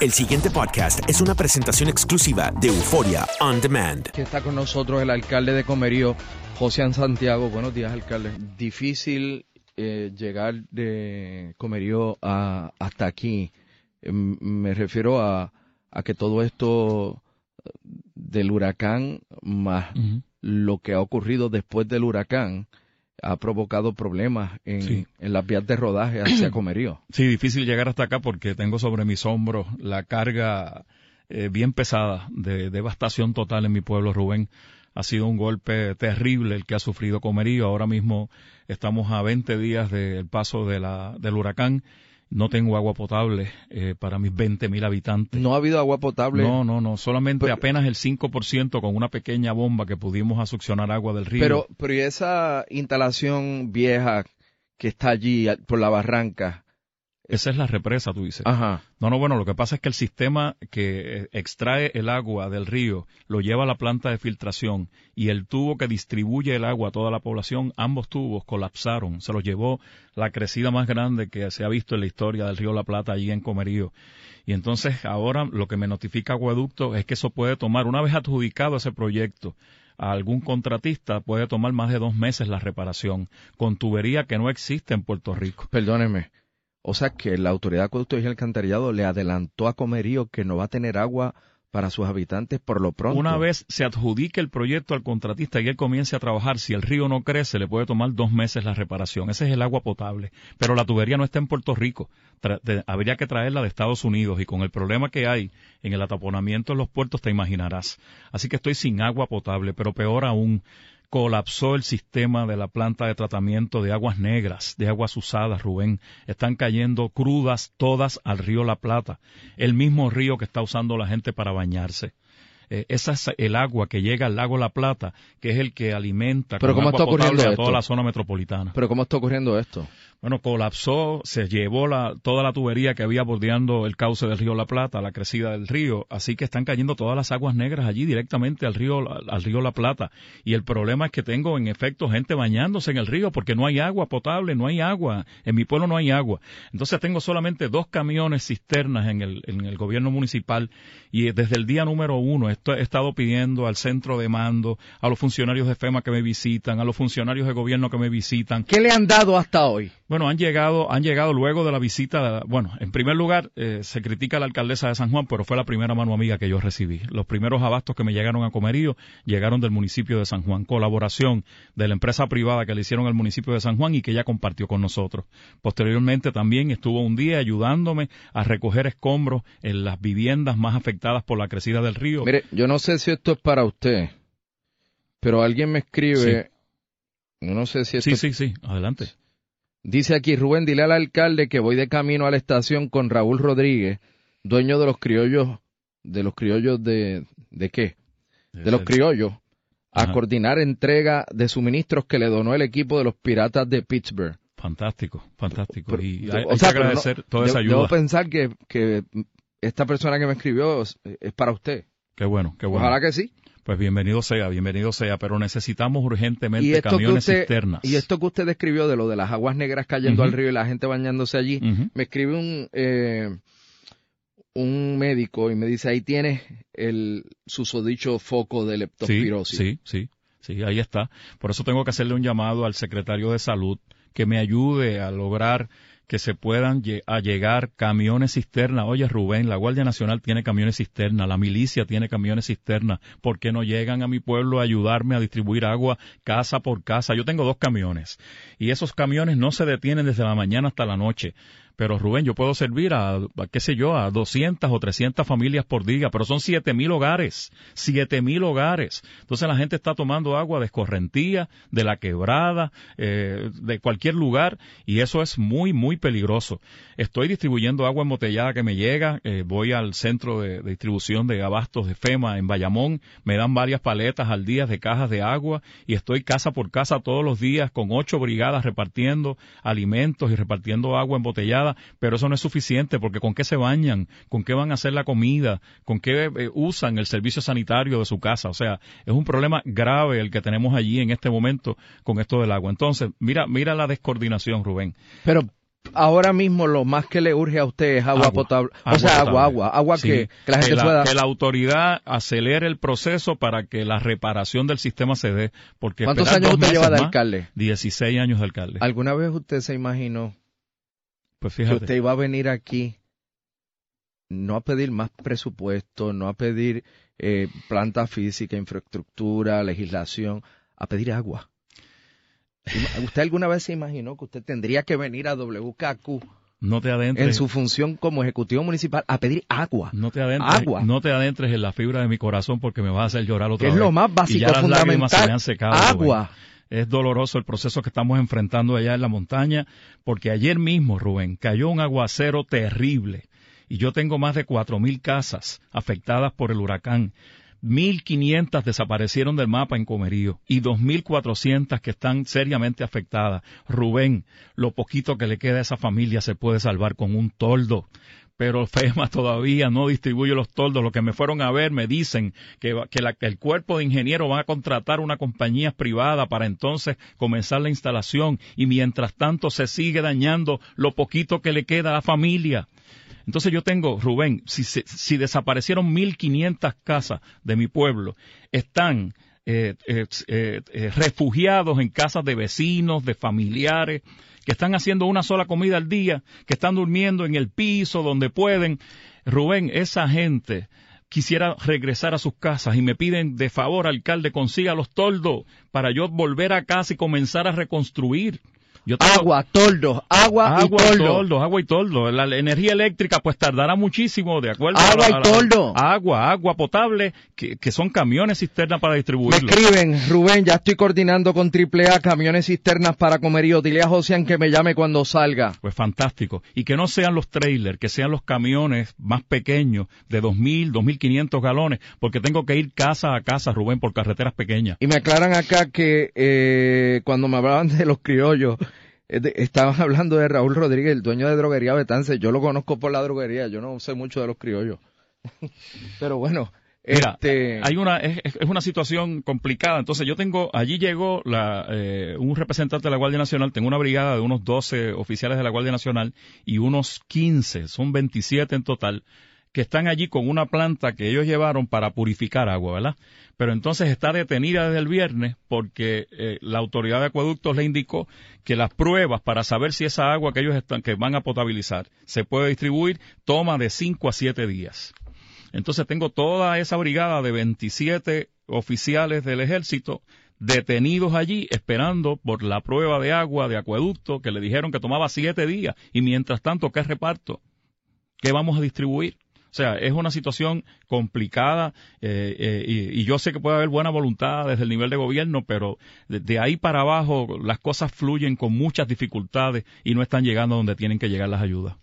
El siguiente podcast es una presentación exclusiva de Euforia On Demand. Que está con nosotros el alcalde de Comerío, José Santiago. Buenos días, alcalde. Difícil eh, llegar de Comerío a, hasta aquí. Eh, me refiero a, a, que todo esto del huracán más uh -huh. lo que ha ocurrido después del huracán ha provocado problemas en, sí. en, las vías de rodaje hacia Comerío. Sí, difícil llegar hasta acá porque tengo sobre mis hombros la carga eh, bien pesada de devastación total en mi pueblo, Rubén. Ha sido un golpe terrible el que ha sufrido Comerío. Ahora mismo estamos a 20 días del paso de la, del huracán no tengo agua potable eh, para mis 20 mil habitantes. ¿No ha habido agua potable? No, no, no. Solamente pero, apenas el 5% con una pequeña bomba que pudimos a succionar agua del río. Pero, pero ¿y esa instalación vieja que está allí por la barranca? Esa es la represa, tú dices. Ajá. No, no, bueno, lo que pasa es que el sistema que extrae el agua del río lo lleva a la planta de filtración y el tubo que distribuye el agua a toda la población, ambos tubos colapsaron. Se los llevó la crecida más grande que se ha visto en la historia del río La Plata allí en Comerío. Y entonces ahora lo que me notifica Acueducto es que eso puede tomar, una vez adjudicado ese proyecto, a algún contratista puede tomar más de dos meses la reparación, con tubería que no existe en Puerto Rico. Perdóneme. O sea que la Autoridad de Acueductos y Alcantarillado le adelantó a Comerío que no va a tener agua para sus habitantes por lo pronto. Una vez se adjudique el proyecto al contratista y él comience a trabajar, si el río no crece, le puede tomar dos meses la reparación. Ese es el agua potable. Pero la tubería no está en Puerto Rico. Habría que traerla de Estados Unidos y con el problema que hay en el ataponamiento en los puertos te imaginarás. Así que estoy sin agua potable, pero peor aún, colapsó el sistema de la planta de tratamiento de aguas negras, de aguas usadas, Rubén. Están cayendo crudas todas al río La Plata, el mismo río que está usando la gente para bañarse. Eh, esa es el agua que llega al lago La Plata, que es el que alimenta ¿Pero con cómo agua está ocurriendo potable a esto? toda la zona metropolitana. Pero ¿cómo está ocurriendo esto? Bueno, colapsó, se llevó la, toda la tubería que había bordeando el cauce del río La Plata, la crecida del río, así que están cayendo todas las aguas negras allí directamente al río, al río La Plata. Y el problema es que tengo en efecto gente bañándose en el río porque no hay agua potable, no hay agua. En mi pueblo no hay agua. Entonces tengo solamente dos camiones cisternas en el, en el gobierno municipal y desde el día número uno he estado pidiendo al centro de mando, a los funcionarios de FEMA que me visitan, a los funcionarios de gobierno que me visitan. ¿Qué le han dado hasta hoy? Bueno, han llegado, han llegado luego de la visita, bueno, en primer lugar, eh, se critica a la alcaldesa de San Juan, pero fue la primera mano amiga que yo recibí. Los primeros abastos que me llegaron a Comerío llegaron del municipio de San Juan, colaboración de la empresa privada que le hicieron al municipio de San Juan y que ella compartió con nosotros. Posteriormente también estuvo un día ayudándome a recoger escombros en las viviendas más afectadas por la crecida del río. Mire, yo no sé si esto es para usted, pero alguien me escribe, Sí. no sé si esto Sí, sí, sí, adelante. Dice aquí Rubén, dile al alcalde que voy de camino a la estación con Raúl Rodríguez, dueño de los criollos, de los criollos de, ¿de qué? De los criollos, a Ajá. coordinar entrega de suministros que le donó el equipo de los Piratas de Pittsburgh. Fantástico, fantástico. Pero- y o hay, sea, que pero no- agradecer toda debo- esa Debo ayuda. pensar que, que esta persona que me escribió es, es para usted. Qué bueno, qué bueno. Ojalá que sí. Pues bienvenido sea, bienvenido sea, pero necesitamos urgentemente camiones usted, cisternas. y esto que usted describió de lo de las aguas negras cayendo al río y la gente bañándose allí, me escribe un, eh, un médico y me dice, ahí tienes el susodicho foco de Sí, leptospirosis. sí, sí, sí, ahí está. Por eso tengo que hacerle un llamado al secretario de Salud que me ayude a lograr que se puedan lle- a llegar camiones cisterna. Oye, Rubén, la Guardia Nacional tiene camiones cisterna, la milicia tiene camiones cisterna. ¿Por qué no llegan a mi pueblo a ayudarme a distribuir agua casa por casa? Yo tengo dos camiones y esos camiones no se detienen desde la mañana hasta la noche. Pero Rubén, yo puedo servir a, qué sé yo, a 200 o 300 familias por día, pero son 7000 hogares, 7000 hogares. Entonces la gente está tomando agua de escorrentía, de la quebrada, eh, de cualquier lugar, y eso es muy, muy peligroso. Estoy distribuyendo agua embotellada que me llega, eh, voy al centro de, de distribución de abastos de FEMA en Bayamón, me dan varias paletas al día de cajas de agua, y estoy casa por casa todos los días con ocho brigadas repartiendo alimentos y repartiendo agua embotellada, pero eso no es suficiente porque con qué se bañan, con qué van a hacer la comida, con qué eh, usan el servicio sanitario de su casa. O sea, es un problema grave el que tenemos allí en este momento con esto del agua. Entonces, mira, mira la descoordinación, Rubén. Pero ahora mismo lo más que le urge a usted es agua, Agua, potable. agua o sea, agua, agua, agua Sí, que, que la gente la, pueda... que la autoridad acelere el proceso para que la reparación del sistema se dé. Porque ¿Cuántos años usted lleva de alcalde? 16 años de alcalde. ¿Alguna vez usted se imaginó Pues que usted iba a venir aquí no a pedir más presupuesto, no a pedir eh, planta física, infraestructura, legislación, a pedir agua. ¿Usted alguna vez se imaginó que usted tendría que venir a WKQ No te adentres. en su función como ejecutivo municipal a pedir agua? No te adentres, Agua. no te adentres en la fibra de mi corazón porque me vas a hacer llorar otra Que es lo más y básico, ya las lágrimas se me fundamental. han secado. Rubén. Agua. Es doloroso el proceso que estamos enfrentando allá en la montaña porque ayer mismo, Rubén, cayó un aguacero terrible y yo tengo más de cuatro mil casas afectadas por el huracán. 1.500 desaparecieron del mapa en Comerío y 2.400 que están seriamente afectadas. Rubén, lo poquito que le queda a esa familia se puede salvar con un toldo pero FEMA todavía no distribuye los toldos. Los que me fueron a ver me dicen que, que, la- el cuerpo de ingenieros va a contratar una compañía privada para entonces comenzar la instalación y mientras tanto se sigue dañando lo poquito que le queda a la familia. Entonces yo tengo, Rubén, si, se- si desaparecieron 1.500 casas de mi pueblo, están eh, eh, eh, eh, refugiados en casas de vecinos, de familiares, que están haciendo una sola comida al día, que están durmiendo en el piso donde pueden. Rubén, esa gente quisiera regresar a sus casas y me piden de favor, alcalde, consiga los toldos para yo volver a casa y comenzar a reconstruir. Yo tengo- Agua, toldos, agua, agua y toldo. toldos, agua y toldo. La, energía eléctrica pues tardará muchísimo, de acuerdo. Agua a la- y a la- toldo. Agua, agua potable, que, que son camiones cisterna para Me distribuirlo. escriben, Rubén, ya estoy coordinando con AAA camiones cisternas para comerío. Dile a Josian que me llame cuando salga. Pues fantástico. Y que no sean los trailers, que sean los camiones más pequeños, de 2.000, 2.500 galones, porque tengo que ir casa a casa, Rubén, por carreteras pequeñas. Y me aclaran acá que eh, cuando me hablaban de los criollos, estaban hablando de Raúl Rodríguez, el dueño de droguería Betance. Yo lo conozco por la droguería, yo no sé mucho de los criollos. Pero bueno, Mira, este, hay una, es, es- es una situación complicada. Entonces yo tengo, allí llegó la, eh, un representante de la Guardia Nacional, tengo una brigada de unos 12 oficiales de la Guardia Nacional y unos 15, son 27 en total, que están allí con una planta que ellos llevaron para purificar agua, ¿verdad? Pero entonces está detenida desde el viernes porque eh, la autoridad de acueductos le indicó que las pruebas para saber si esa agua que ellos están, que van a potabilizar se puede distribuir toma de 5 a 7 días. Entonces tengo toda esa brigada de 27 oficiales del ejército detenidos allí esperando por la prueba de agua de acueducto que le dijeron que tomaba siete días y mientras tanto, ¿qué reparto? ¿Qué vamos a distribuir? O sea, es una situación complicada eh, eh, y, yo sé que puede haber buena voluntad desde el nivel de gobierno, pero de, ahí para abajo las cosas fluyen con muchas dificultades y no están llegando donde tienen que llegar las ayudas.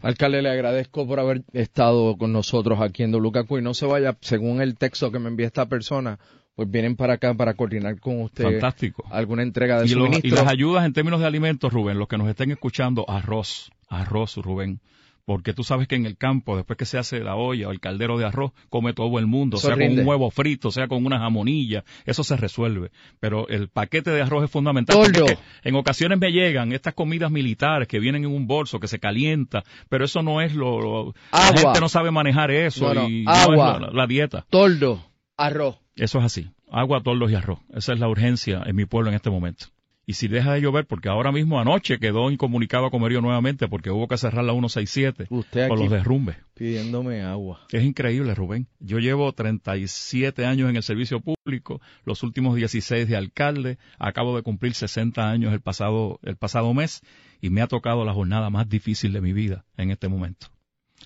Alcalde, le agradezco por haber estado con nosotros aquí en Dolucacu y no se vaya, según el texto que me envía esta persona, pues vienen para acá para coordinar con usted Fantástico. alguna entrega de y suministros. y las ayudas en términos de alimentos, Rubén, los que nos estén escuchando, arroz, arroz, Rubén porque tú sabes que en el campo, después que se hace la olla o el caldero de arroz, come todo el mundo, sea con un huevo frito, sea con una jamonilla, eso se resuelve. Pero el paquete de arroz es fundamental. Porque en ocasiones me llegan estas comidas militares que vienen en un bolso, que se calienta, pero eso no es lo... La gente no sabe manejar eso y agua, no es la, dieta. Toldo, arroz. Eso es así. Agua, toldos y arroz. Esa es la urgencia en mi pueblo en este momento y si deja de llover, porque ahora mismo anoche quedó incomunicado a Comerío nuevamente porque hubo que cerrar la 167 Usted por los derrumbes. Pidiéndome agua. Es increíble, Rubén. Yo llevo 37 años en el servicio público, los últimos 16 de alcalde, acabo de cumplir 60 años el pasado, el pasado mes y me ha tocado la jornada más difícil de mi vida en este momento.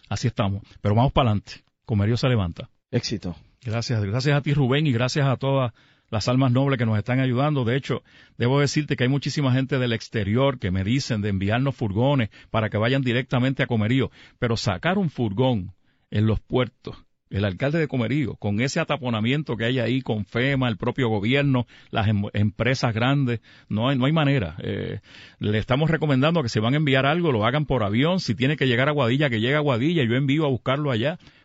Así estamos. Pero vamos para adelante. Comerío se levanta. Éxito. Gracias, gracias a ti Rubén y gracias a todas las almas nobles que nos están ayudando. De hecho, debo decirte que hay muchísima gente del exterior que me dicen de enviarnos furgones para que vayan directamente a Comerío. Pero sacar un furgón en los puertos, el alcalde de Comerío, con ese ataponamiento que hay ahí con FEMA, el propio gobierno, las em, empresas grandes, no hay, no hay manera. Eh, le estamos recomendando que si van a enviar algo, lo hagan por avión. Si tiene que llegar a Guadilla, que llegue a Guadilla. Yo envío a buscarlo allá